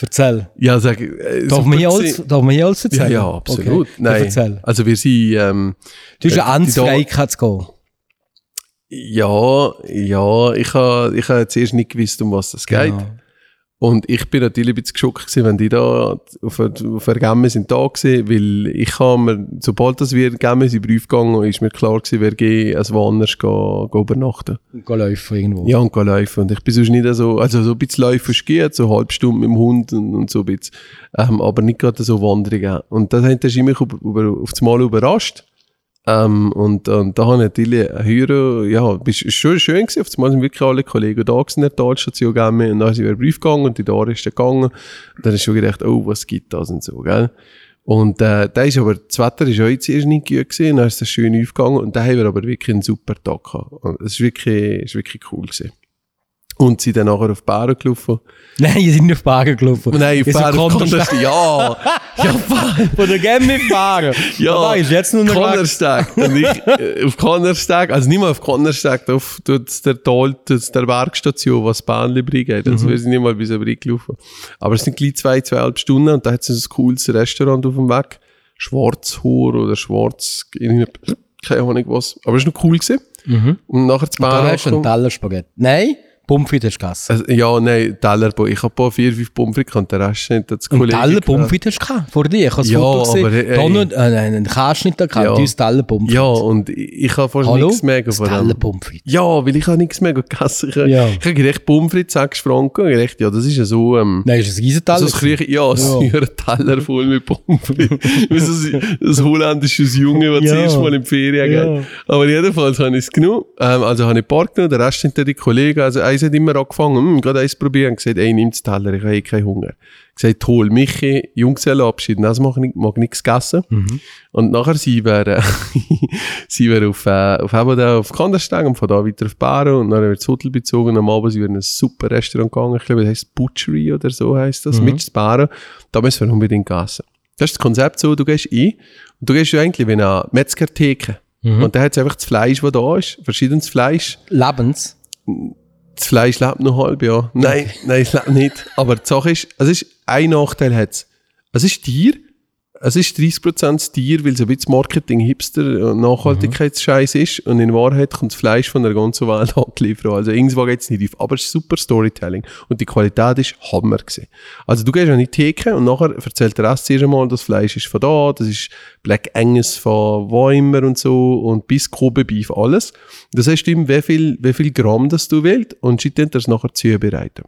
erzähl. ja, sag, äh, Darf man hier alles, darf man hier alles Ja, erzählen? ja, absolut. Okay. Nein. Erzähl. Also wir sind, ähm, Du hast ja Da- Freiheit zu gehen. ja, ja, ich habe ich ha zuerst nicht gewusst, um was es geht. Genau. Und ich bin natürlich ein bisschen geschockt gewesen, wenn die da auf auf der Gemme sind da gewesen, weil ich habe mir, sobald das wir Gemme sind Brief gegangen, ist mir klar gewesen, wer geht, als woanders gehen, gehen übernachten. Und gehen laufen irgendwo. Ja, und gehen laufen. Und ich bin sonst nicht so, also so ein bisschen laufen ist geht, so eine halbe Stunde mit dem Hund und, und so ein bisschen. Ähm, aber nicht gerade so Wanderungen. Und das hat mich über, über, auf das Mal überrascht. Ähm, und, und da habe ich natürlich hören, ja, bist ist schon schön gewesen. Auf das Mal sind wirklich alle Kollegen da gewesen in der Talstation gegangen. Und dann sind wir einen Brief gegangen und die da ist dann gegangen. Und dann ist schon gedacht, oh, was gibt das und so, gell? Und, äh, da ist aber, das Wetter ist auch jetzt nicht gut gewesen. Dann ist das schön aufgegangen. Und da haben wir aber wirklich einen super Tag gehabt. Und es ist wirklich, ist wirklich cool gewesen. Und sind dann nachher auf die Bären gelaufen. Nein, ihr seid nicht auf die Wagen gelaufen. Nein, auf Bären auf Konterstag- Konterstag. Ja! ja, Bären. Von der Gemme fahren. Ja. Aber ist jetzt nur noch. Und ich, äh, auf Konnerstag, also nicht mal auf Konnerstag, da auf der Tal, der Bergstation, was Bahnli bringt. Also wir sind nicht mal bis über gelaufen. Aber es sind gleich zwei, zweieinhalb Stunden und da hat es ein cooles Restaurant auf dem Weg. Schwarzhor oder Schwarz, keine Ahnung was. Aber es war noch cool gewesen. Und nachher zu Da Bern hast du einen. Teller Spaghetti. Nein, Pommes frites hast du gegessen. Also, ja, nein, Teller, ich habe ein paar, vier, fünf Pommes frites gehabt, der Rest nicht. Das Ein Kollege Teller. Pommes frites hast vor dir. Ich habe das Ja, Foto gesehen. aber, ey. Noch, äh, nein, einen Käseschnitt da gehabt, Ja. hast Teller Pommes Ja, und ich, habe fast Hallo? nichts mehr Das von Teller. Pommes frites. Ja, weil ich habe nichts mehr gegessen. Ich, Ja. ich habe gedacht, Pommes frites, 6 Franken. Ich dachte, ja, das ist ja so, ähm, Nein, ist ein Riesenteller. so ein ja, so Ja. ein Teller voll mit Pommes frites. So ein- das holländisches Junge, das Ja. zuerst mal in die Ferien Ja. geht. Aber jedenfalls habe ich es genommen. Ähm, also habe ich ein paar genommen, der Rest sind die Kollegen. Also eins hat immer angefangen, hm, gerade eins probieren. gesagt, ey, nimm den Teller, ich habe eh keinen Hunger. Gesagt, toll, Michi, Junggesellenabschied, das mag ich mag nichts gegessen. Und nachher sind wir, äh, sind wir auf, äh, auf, eben da auf Kandersteg und von da weiter auf Baro und dann haben wir das Hotel bezogen und am Abend sind wir in ein super Restaurant gegangen, ich glaube, das heisst Butchery oder so heisst das, mit Baro. Da müssen wir unbedingt essen. Das ist das Konzept so, du gehst ein und du gehst ja eigentlich wie eine Metzgertheke. Und da hat es einfach das Fleisch, das da ist, verschiedenes Fleisch. Lebens. Das Fleisch lebt noch halb, ja. Nein, nein, es lebt nicht. Aber die Sache ist, es ist, ein Nachteil hat's. Es ist Tier. Es ist 30% Tier, weil es ein bisschen Marketing, Hipster und Nachhaltigkeitsscheiß ist. Und in Wahrheit kommt das Fleisch von der ganzen Welt angeliefert. Also irgendwo geht's nicht auf. Aber es ist super Storytelling. Und die Qualität ist Hammer gewesen. Also du gehst an die Theke und nachher erzählt der Rest zuerst einmal, das Fleisch ist von da, das ist Black Angus von wo und so und bis Kobe Beef, alles. Das heißt ihm, wie viel, wie viel Gramm das du willst und sie dann das nachher zubereiten.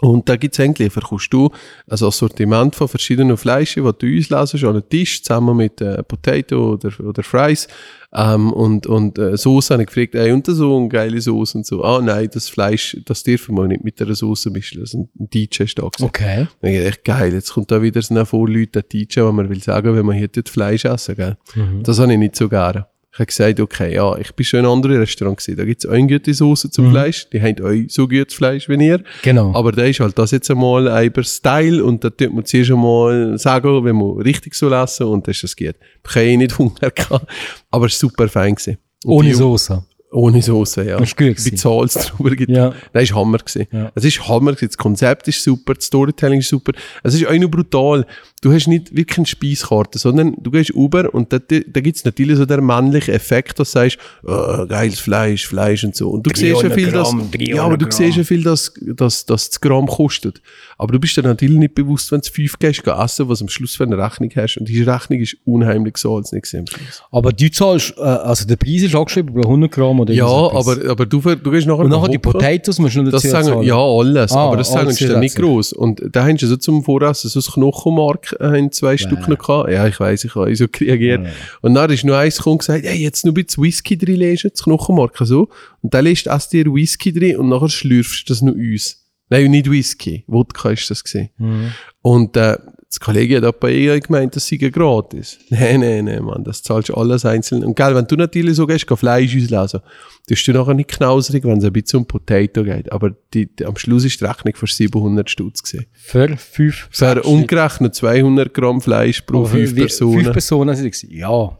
Und da gibt's eigentlich, verkaufst du ein Assortiment von verschiedenen Fleischen, die du uns lesest, an den Tisch, zusammen mit äh, Potato oder, oder Fries. Ähm, und und äh, Soße habe ich gefragt, ey, und so eine geile Soße und so. Ah, nein, das Fleisch, das dürfen wir nicht mit der Soße mischen. Das ist ein DJ ist da gewesen. Okay. Dann ich echt geil, jetzt kommt da wieder so ein Vorleute, der DJ, wo man will sagen, wenn man hier tut Fleisch essen, gell. Das habe ich nicht so gerne. Ich habe gesagt, okay, ja, ich bin schon in einem anderen Restaurant gewesen. Da gibt's auch eine gute Soße zum Fleisch. Die haben auch so gutes Fleisch wie ihr. Genau. Aber da ist halt das jetzt einmal über Style und da tut man zuerst einmal sagen, wenn man richtig so lassen und dann ist das gut. Ich habe eh nicht Hunger gehabt, aber es war super fein gewesen. Und Ohne Soße. Ohne Soße, ja. Das ist gut Salz drüber gibt. Ja. Nein, ist Hammer gewesen. Ja. Es ist Hammer gewesen. Das Konzept ist super, das Storytelling ist super. Es ist auch noch brutal. Du hast nicht wirklich eine Speiskarte, sondern du gehst über und da, da gibt es natürlich so den männlichen Effekt, dass du sagst, oh, geiles Fleisch, Fleisch und so. Und du siehst ja 300 viel, dass, Gramm, 300 ja, aber du Gramm. siehst ja viel, dass, dass, dass das Gramm kostet. Aber du bist dir natürlich nicht bewusst, wenn du fünf gehst, geh essen, was am Schluss für eine Rechnung hast. Und diese Rechnung ist unheimlich gewesen am Schluss. Aber du zahlst, äh, also der Preis ist angeschrieben über 100 Gramm oder Ja, aber, aber du, du gehst nachher Und nachher die. Potatoes musst du noch Das dazu sagen, zahlen. ja, alles. Ah, aber das sagen alles sie dann nicht zusätzlich. gross. Und da haben sie so zum Voressen so ein Knochenmark, äh, haben zwei Stück noch gehabt. Ja, ich weiss, ich habe so reagiert. Und dann ist noch eins gekommen und gesagt, hey, jetzt noch ein bisschen Whisky drin lesen, das Knochenmark so. Und dann lässt erst dir Whisky drin und nachher schlürfst du das noch uns. Nein, nicht Whisky. Wodka ist das gesehen. Mhm. Und, äh, das Kollege hat aber eher gemeint, das sei gratis. Nein, nein, nein, Mann, das zahlst du alles einzeln. Und gell, wenn du natürlich so gehst, geh Fleisch auslesen, tust du nachher nicht knauserig, wenn es ein bisschen um Potato geht. Aber die, die, am Schluss ist die Rechnung für 700 Stutz. Für fünf. Für sechs umgerechnet 200 Gramm Fleisch pro Leute. fünf Wie- Personen. Fünf Personen sind es. Ja,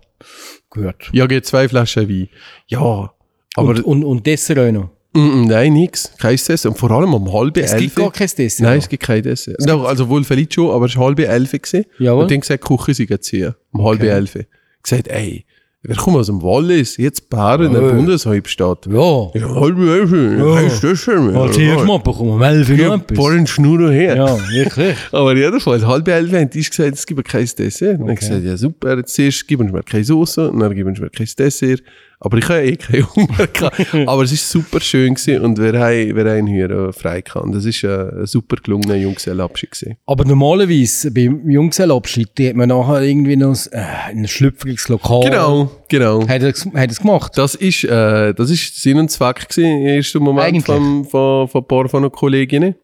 gut. Ja, geht zwei Flaschen Wein. Ja, aber und, und, und Dessert auch noch. Nein, nix. Kein Dessert. Und vor allem um halb Es elf. gibt gar kein Dessert. Nein, es gibt kein Dessert. No, also wohl vielleicht schon, aber es war halb elf. Jawohl. Und dann gesagt, Küche jetzt hier. Um halb Okay. elf. Gesagt, ey, wir kommen aus dem Wallis, jetzt Bären, der Ja. Bundeshauptstadt. Ja. Ja, halb elf. Ja. Heißt das schon? Mal bekommen wir elf Ja, noch etwas. paar Schnur her. Ja, wirklich. Aber jedenfalls, halb elf haben die gesagt, es gibt kein Dessert. Und ich Okay. gesagt, ja super, jetzt zuerst geben sie mir keine Soße und dann geben sie mir kein Dessert. Aber ich habe eh keinen Hunger gehabt. Aber es ist super schön gewesen und wir haben, wir haben hier äh, frei gehabt. Und Das ist äh, ein super gelungener Junggesellabschied gewesen. Aber normalerweise beim Junggesellabschied die hat man nachher irgendwie noch äh, ein schlüpfriges Lokal. Genau, genau. Hat er, hat es gemacht? Das ist, äh, das ist Sinn und Zweck gewesen, im ersten Moment Eigentlich. von, von, von ein paar von den Kolleginnen.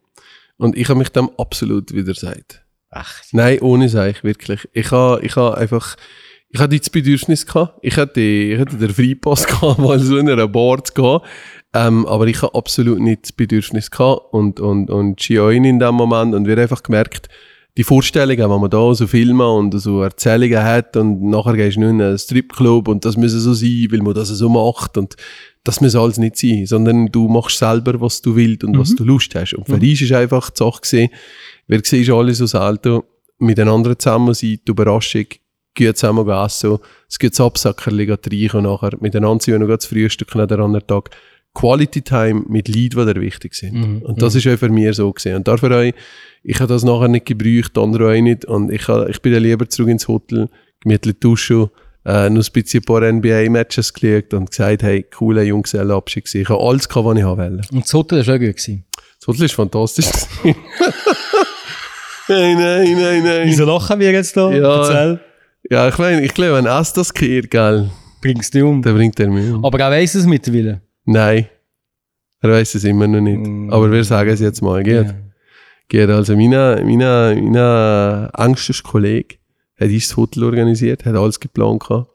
Und ich habe mich dem absolut widersagt. Ach, Nein, ohne Seich, wirklich. Ich habe ich ha einfach, ich hatte das Bedürfnis gehabt. Ich hatte, ich hatte den Freipass gehabt, mal so in einer Bar zu gehen. Ähm, aber ich habe absolut nicht das Bedürfnis gehabt. Und, und, und Chioin in dem Moment. Und wir haben einfach gemerkt, die Vorstellungen, wenn man da so Filme und so Erzählungen hat und nachher gehst du nur in einen Stripclub und das müsse so sein, weil man das so macht und das muss alles nicht sein, sondern du machst selber, was du willst und was du Lust hast. Und für dich ist einfach die Sache gesehen, wir siehst alles aus Alto miteinander zusammen sein, die Überraschung, gut zusammen essen, es gibt Absackerli, rein und nachher miteinander sein, noch das Frühstück an der anderen Tag. Quality Time mit Leuten, die dir wichtig sind. Und das ist auch für mich so gesehen. Und dafür habe ich, ich habe das nachher nicht gebraucht, die anderen auch nicht. Und ich, habe, ich bin dann lieber zurück ins Hotel, gemütlich duschen, äh, noch ein bisschen ein paar NBA-Matches geschaut und gesagt, hey, cooler Junggesellenabschied gewesen. Ich habe alles gehabt, was ich haben wollte. Und das Hotel war auch gut. Gewesen. Das Hotel ist fantastisch. nein, nein, nein, nein. Wieso lachen wir jetzt da? Ja. Erzähl. Ja, ich meine, ich glaube, wenn es das kehrt, gell, Bringst du um. dann bringt er mich um. Aber er weiss es mittlerweile. Nein. Er weiß es immer noch nicht. Mm. Aber wir sagen es jetzt mal, geht. Ja. Geht. Also, mein, mein, mein engster Kollege hat das Hotel organisiert, hat alles geplant gehabt.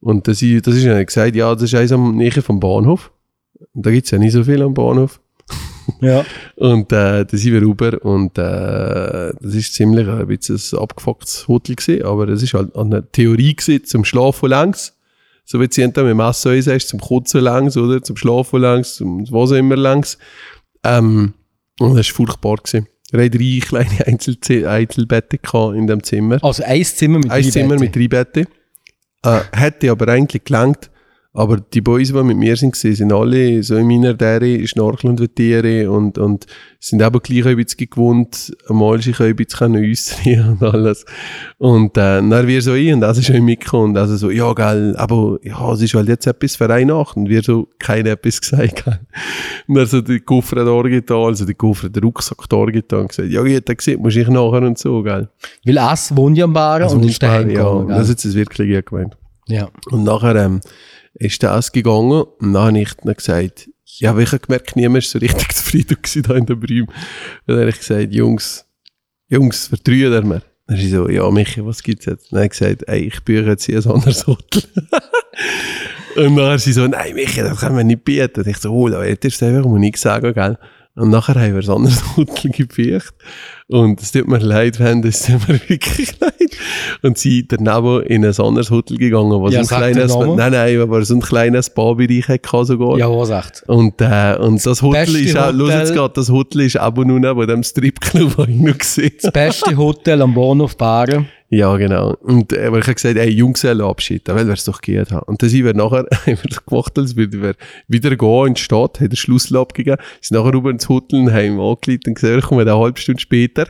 Und das, ist- das ist ja gesagt, ja, das ist eins am Nähe vom Bahnhof. Da gibt's ja nicht so viel am Bahnhof. Ja. Und äh, da sind wir rüber und äh, das ist ziemlich ein bisschen ein abgefucktes Hotel gewesen, aber es ist halt an der Theorie gewesen, zum Schlafen längs. So wie sie mit dem Messer sagst, zum Kotzen längs, oder? Zum Schlafen längs, zum was auch immer längs. Ähm, und das war furchtbar gewesen. Wir hatten drei kleine Einzelze Einzelbetten in dem Zimmer. Also ein Zimmer mit Ein drei Zimmer Betten. mit drei Betten. Äh, hätte aber eigentlich gelangt. Aber die Boys, die mit mir sind, sind alle so in meiner Dere, schnorcheln und Tiere und, und sind eben gleich ein bisschen gewohnt, einmal sich ein bisschen äußern und alles. Und äh, dann wir so ein und das ist schon mitgekommen und also so, ja, gell, aber ja, es ist halt jetzt etwas für eine Nacht und wir so keine etwas gesagt. Gell. Und dann so die Koffer da getan, also die Koffer, den Rucksack da getan und gesagt, ja, geht, das muss ich nachher und so, gell. Weil es wohnt ja am Baren und ist daheim ja, gegangen. das gell? ist jetzt das wirklich gut gemeint. Ja. Und nachher ähm, ist das gegangen und dann habe ich dann gesagt, ja, aber ich habe gemerkt, niemand ist so richtig zufrieden da in Brühm. Und dann habe ich gesagt, Jungs, Jungs, vertrühen ihr mir? Dann ist so, ja, Michi, was gibt's jetzt? Dann habe ich gesagt, ey, ich büche jetzt hier ein anderes Hotel. und dann sie so, nein, Michi, das können wir nicht bieten. Und ich so, oh, da hättest du einfach mal nichts sagen, gell? Und nachher haben wir ein anderes Hotel gebücht. Und es tut mir leid, wenn das tut mir wirklich leid. Und sie daneben in ein anderes Hotel gegangen, was Ja, ein kleines, nein, nein, aber so ein kleines Barbereich hatte sogar. Ja, was echt. Und, äh, und das Hotel ist auch, los jetzt gerade, das Hotel ist aber nur neben dem Stripclub, den ich noch gesehen Das beste Hotel am Bahnhof Baren. Ja, genau. Und, äh, aber ich habe gesagt, ey, Junggesellenabschied, da will wir es doch gehen haben. Und dann sind wir nachher, haben wir das gemacht, als würden wir wieder gehen in die Stadt, haben den Schlüssel abgegeben, sind nachher rüber ins Hotel und haben angeleitet und gesagt, wir kommen eine halbe Stunde später,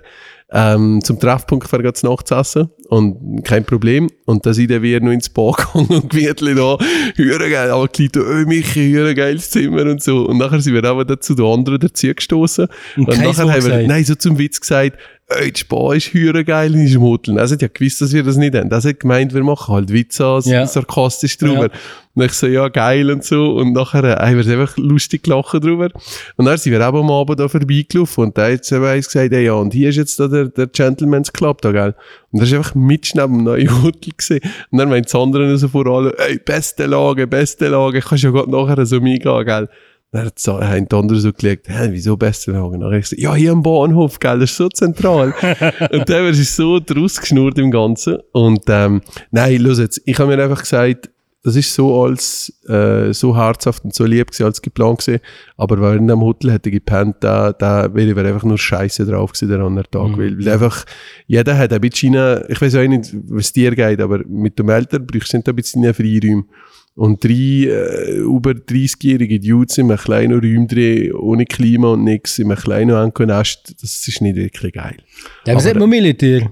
ähm, zum Treffpunkt für zu essen. Und kein Problem. Und dann sind wir wieder noch ins Bad gegangen und Gewietli da, hören geil, angeleitet, oh, Michi, hören geiles Zimmer und so. Und nachher sind wir aber dann zu den anderen dazu gestoßen. Und kein nachher so haben wir, gesagt? nein, so zum Witz gesagt, ey, die Spa ist höher geil in diesem Hotel. Er hat ja gewusst, dass wir das nicht haben. Er hat gemeint, wir machen halt Witze als Ja. sarkastisch drüber. Ja. Und ich so, ja, geil und so. Und nachher äh, haben wir einfach lustig gelacht drüber. Und dann sind wir eben am Abend da vorbeigelaufen und da hat eben eins gesagt, ey, ja, und hier ist jetzt da der, der Gentleman's Club da, gell? Und er ist einfach mit neben dem neuen Hotel gesehen. Und dann meint das andere so vor allem, ey, beste Lage, beste Lage, kannst ja gerade nachher so mitgehen, gell? Dann hat so- haben die anderen so gelegt, hä, wieso beste Lage? Dann hab ich gesagt, ja, hier am Bahnhof, gell, das ist so zentral. und dann war es so draus geschnurrt im Ganzen. Und, ähm, nein, los jetzt, ich habe mir einfach gesagt, das ist so als, äh, so herzhaft und so lieb gewesen, als geplant gewesen. Aber wenn er in einem Hotel hätte gepennt, da, da wäre ich einfach nur scheiße drauf gewesen, der andere Tag. Weil, weil einfach, jeder hat ein bisschen, ich weiß auch nicht, was dir geht, aber mit dem Eltern brauchst du ein bisschen Freiräume. Und drei äh, über 30-jährige Dudes in einem kleinen Räum drin, ohne Klima und nichts, in einem kleinen Ankonest, das ist nicht wirklich geil. Aber- hat man Militär?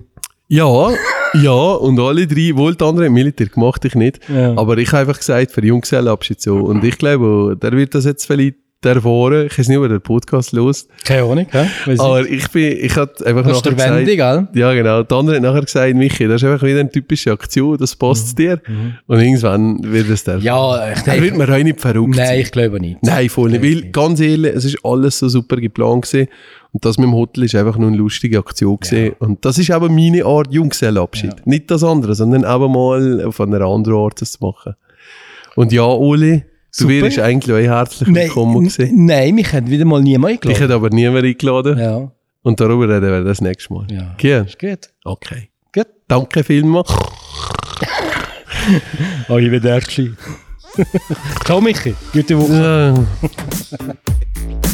Ja, ja, und alle drei, wohl die anderen Militär gemacht, ich nicht. Ja. Aber ich habe einfach gesagt, für Junggesellenabschied so. Und ich glaube, der wird das jetzt vielleicht erfahren. Ich weiß nicht, ob er den Podcast los. Keine Ahnung, hä? Weiss. Aber ich bin, ich hatte einfach Das nachher der gesagt, gell? ja genau, der andere hat nachher gesagt, Michi, das ist einfach wieder eine typische Aktion, das passt dir. Und irgendwann wird es der. Mhm. Ja, ich er wird mir auch nicht verrückt Nein, sein. ich glaube nicht. Nein, voll nicht. Weil, ganz ehrlich, es ist alles so super geplant gewesen. Und das mit dem Hotel ist einfach nur eine lustige Aktion gewesen. Und das ist aber meine Art Junggesellenabschied. Nicht das andere, sondern aber mal auf einer anderen Art das zu machen. Und ja, Oli, du Super. wärst eigentlich auch herzlich willkommen gewesen. nein, mich hat wieder mal niemand Ich eingeladen. hätte aber niemand eingeladen. Ja, Und darüber reden wir das nächste Mal. ja. Gern? Ist gut. Okay. Gut. Danke vielmals. Oh, ich bin der Ciao, Michi. Gute Woche. Ja.